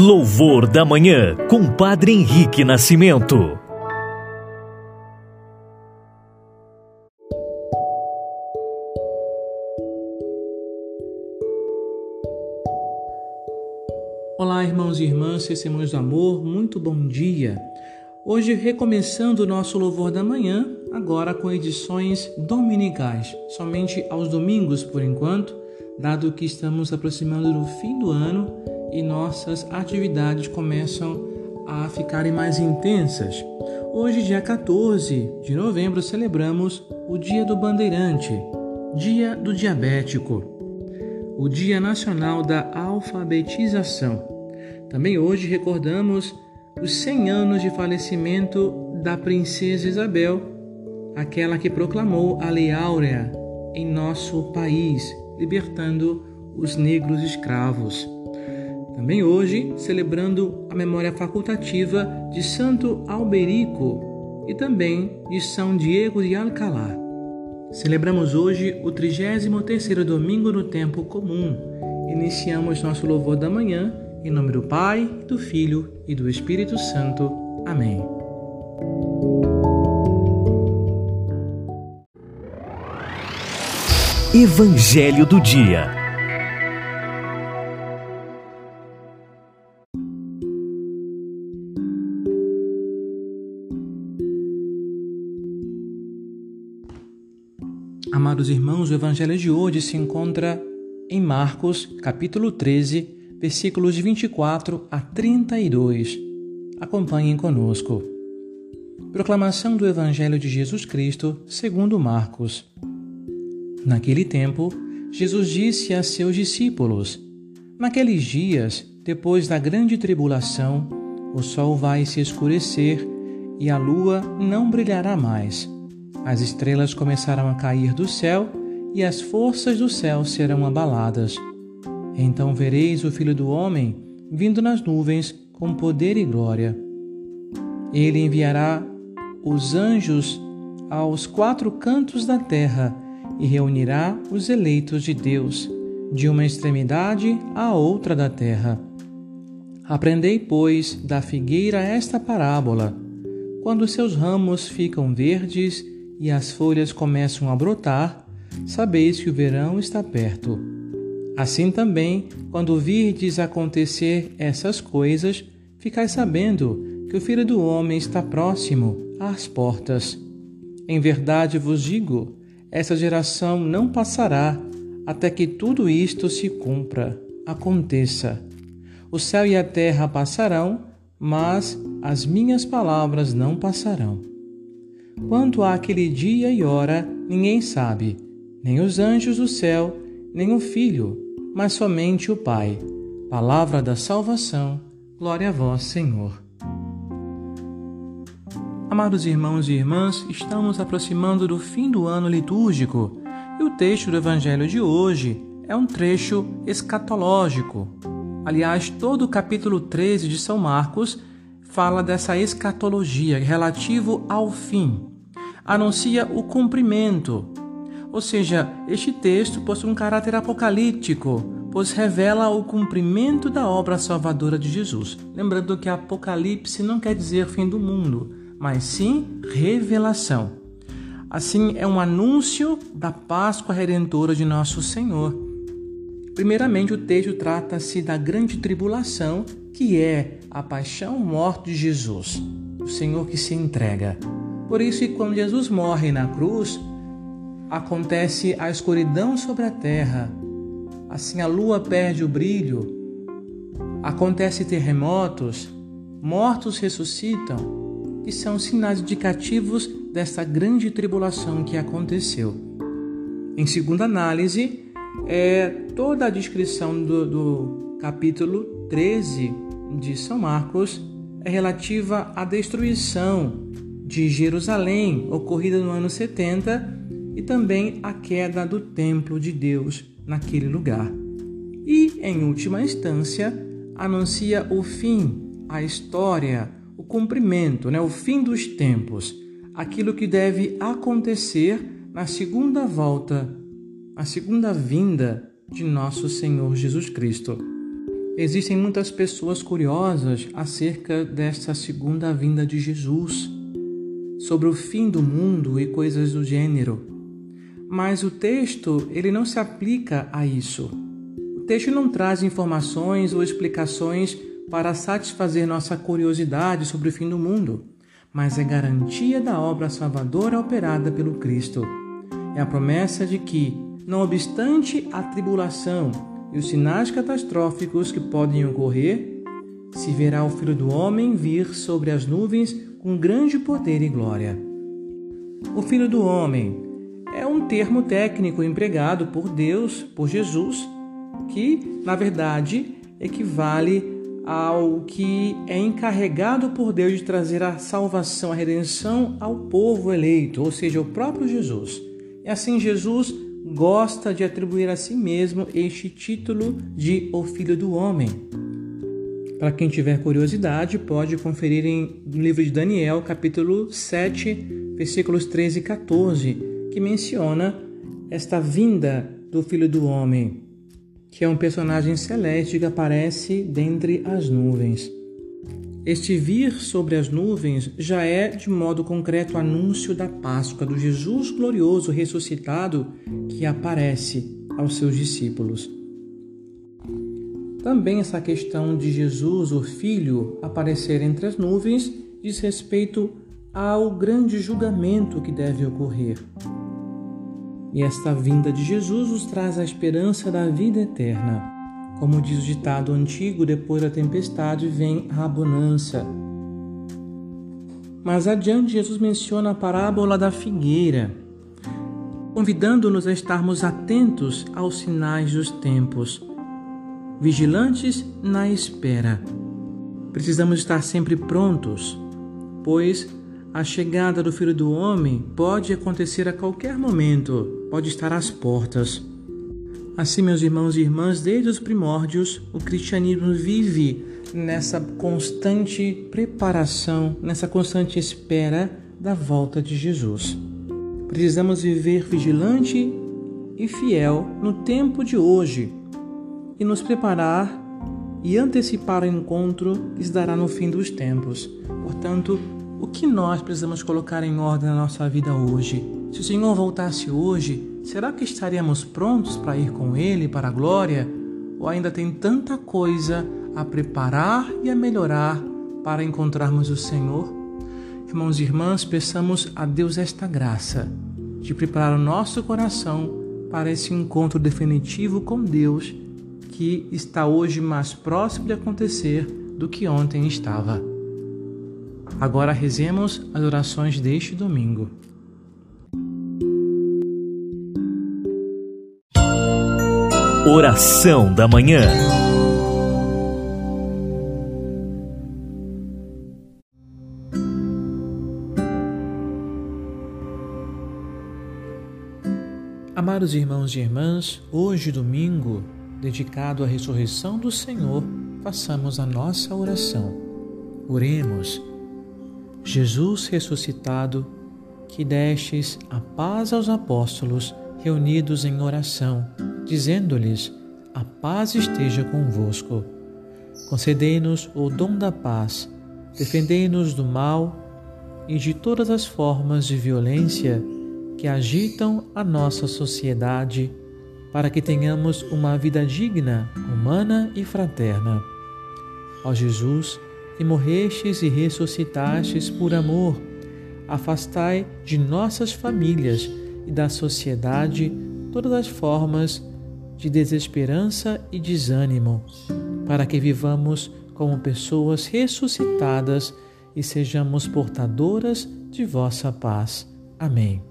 Louvor da Manhã, com Padre Henrique Nascimento. Olá, irmãos e irmãs, testemunhos do amor, muito bom dia. Hoje, recomeçando o nosso Louvor da Manhã, agora com edições dominicais, somente aos domingos por enquanto, dado que estamos aproximando do fim do ano e nossas atividades começam a ficarem mais intensas. Hoje, dia 14 de novembro, celebramos o Dia do Bandeirante, Dia do Diabético, o Dia Nacional da Alfabetização. Também hoje recordamos os 100 anos de falecimento da Princesa Isabel, aquela que proclamou a Lei Áurea em nosso país, libertando os negros escravos. Também hoje, celebrando a memória facultativa de Santo Alberico e também de São Diego de Alcalá. Celebramos hoje o 33º domingo do tempo comum. Iniciamos nosso louvor da manhã em nome do Pai, do Filho e do Espírito Santo. Amém. Evangelho do Dia Amados irmãos, o Evangelho de hoje se encontra em Marcos, capítulo 13, versículos de 24 a 32. Acompanhem conosco. Proclamação do Evangelho de Jesus Cristo, segundo Marcos. Naquele tempo, Jesus disse a seus discípulos: Naqueles dias, depois da grande tribulação, o sol vai se escurecer e a lua não brilhará mais as estrelas começarão a cair do céu e as forças do céu serão abaladas. Então vereis o Filho do Homem vindo nas nuvens com poder e glória. Ele enviará os anjos aos quatro cantos da terra e reunirá os eleitos de Deus, de uma extremidade à outra da terra. Aprendei, pois, da figueira esta parábola: quando seus ramos ficam verdes e as folhas começam a brotar, sabeis que o verão está perto. Assim também, quando virdes acontecer essas coisas, ficais sabendo que o Filho do Homem está próximo às portas. Em verdade vos digo, essa geração não passará até que tudo isto se cumpra, aconteça. O céu e a terra passarão, mas as minhas palavras não passarão. Quanto àquele dia e hora, ninguém sabe, nem os anjos do céu, nem o Filho, mas somente o Pai. Palavra da salvação, glória a vós, Senhor. Amados irmãos e irmãs, estamos aproximando do fim do ano litúrgico e o texto do Evangelho de hoje é um trecho escatológico. Aliás, todo o capítulo 13 de São Marcos fala dessa escatologia relativo ao fim. Anuncia o cumprimento. Ou seja, este texto possui um caráter apocalíptico, pois revela o cumprimento da obra salvadora de Jesus. Lembrando que Apocalipse não quer dizer fim do mundo, mas sim revelação. Assim, é um anúncio da Páscoa redentora de nosso Senhor. Primeiramente, o texto trata-se da grande tribulação que é a paixão morte de Jesus, o Senhor que se entrega. Por isso que quando Jesus morre na cruz, acontece a escuridão sobre a terra, assim a lua perde o brilho, acontece terremotos, mortos ressuscitam, que são sinais indicativos dessa grande tribulação que aconteceu. Em segunda análise, é toda a descrição do, do capítulo 13 de São Marcos é relativa à destruição de Jerusalém, ocorrida no ano 70, e também à queda do templo de Deus naquele lugar. E, em última instância, anuncia o fim, a história, o cumprimento, né, o fim dos tempos, aquilo que deve acontecer na segunda volta, a segunda vinda de nosso Senhor Jesus Cristo. Existem muitas pessoas curiosas acerca desta segunda vinda de Jesus, sobre o fim do mundo e coisas do gênero. Mas o texto, ele não se aplica a isso. O texto não traz informações ou explicações para satisfazer nossa curiosidade sobre o fim do mundo, mas é garantia da obra salvadora operada pelo Cristo. É a promessa de que, não obstante a tribulação, e os sinais catastróficos que podem ocorrer, se verá o Filho do Homem vir sobre as nuvens com grande poder e glória. O Filho do Homem é um termo técnico empregado por Deus, por Jesus, que, na verdade, equivale ao que é encarregado por Deus de trazer a salvação, a redenção ao povo eleito, ou seja, o próprio Jesus. E assim Jesus gosta de atribuir a si mesmo este título de O Filho do Homem. Para quem tiver curiosidade, pode conferir em no livro de Daniel, capítulo 7, versículos 13 e 14, que menciona esta vinda do Filho do Homem, que é um personagem celeste que aparece dentre as nuvens. Este vir sobre as nuvens já é, de modo concreto, anúncio da Páscoa, do Jesus glorioso ressuscitado que aparece aos seus discípulos. Também essa questão de Jesus, o Filho, aparecer entre as nuvens diz respeito ao grande julgamento que deve ocorrer. E esta vinda de Jesus nos traz a esperança da vida eterna. Como diz o ditado antigo, depois da tempestade vem a bonança. Mas adiante, Jesus menciona a parábola da figueira, convidando-nos a estarmos atentos aos sinais dos tempos, vigilantes na espera. Precisamos estar sempre prontos, pois a chegada do Filho do Homem pode acontecer a qualquer momento, pode estar às portas. Assim, meus irmãos e irmãs, desde os primórdios, o cristianismo vive nessa constante preparação, nessa constante espera da volta de Jesus. Precisamos viver vigilante e fiel no tempo de hoje e nos preparar e antecipar o encontro que se dará no fim dos tempos. Portanto, o que nós precisamos colocar em ordem na nossa vida hoje? Se o Senhor voltasse hoje, será que estaríamos prontos para ir com Ele para a glória? Ou ainda tem tanta coisa a preparar e a melhorar para encontrarmos o Senhor? Irmãos e irmãs, peçamos a Deus esta graça de preparar o nosso coração para esse encontro definitivo com Deus que está hoje mais próximo de acontecer do que ontem estava. Agora rezemos as orações deste domingo. Oração da Manhã. Amados irmãos e irmãs, hoje, domingo, dedicado à ressurreição do Senhor, façamos a nossa oração. Oremos. Jesus ressuscitado, que destes a paz aos apóstolos reunidos em oração, dizendo-lhes: A paz esteja convosco. Concedei-nos o dom da paz, defendei-nos do mal e de todas as formas de violência que agitam a nossa sociedade, para que tenhamos uma vida digna, humana e fraterna. Ó Jesus, que morrestes e ressuscitastes por amor, afastai de nossas famílias e da sociedade todas as formas de desesperança e desânimo, para que vivamos como pessoas ressuscitadas e sejamos portadoras de vossa paz. Amém.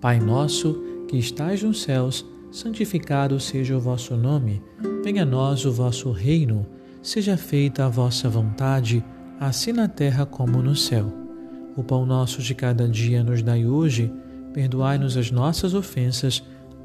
Pai nosso, que estais nos céus, santificado seja o vosso nome, venha a nós o vosso reino seja feita a vossa vontade, assim na terra como no céu. O pão nosso de cada dia nos dai hoje, perdoai-nos as nossas ofensas,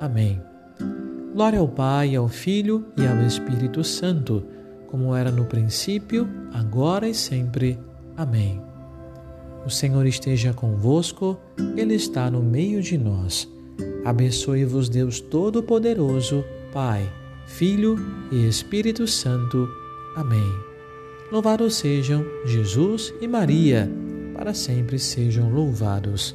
Amém. Glória ao Pai, ao Filho e ao Espírito Santo, como era no princípio, agora e sempre. Amém. O Senhor esteja convosco, Ele está no meio de nós. Abençoe-vos, Deus Todo-Poderoso, Pai Filho e Espírito Santo. Amém. Louvados sejam Jesus e Maria, para sempre sejam louvados.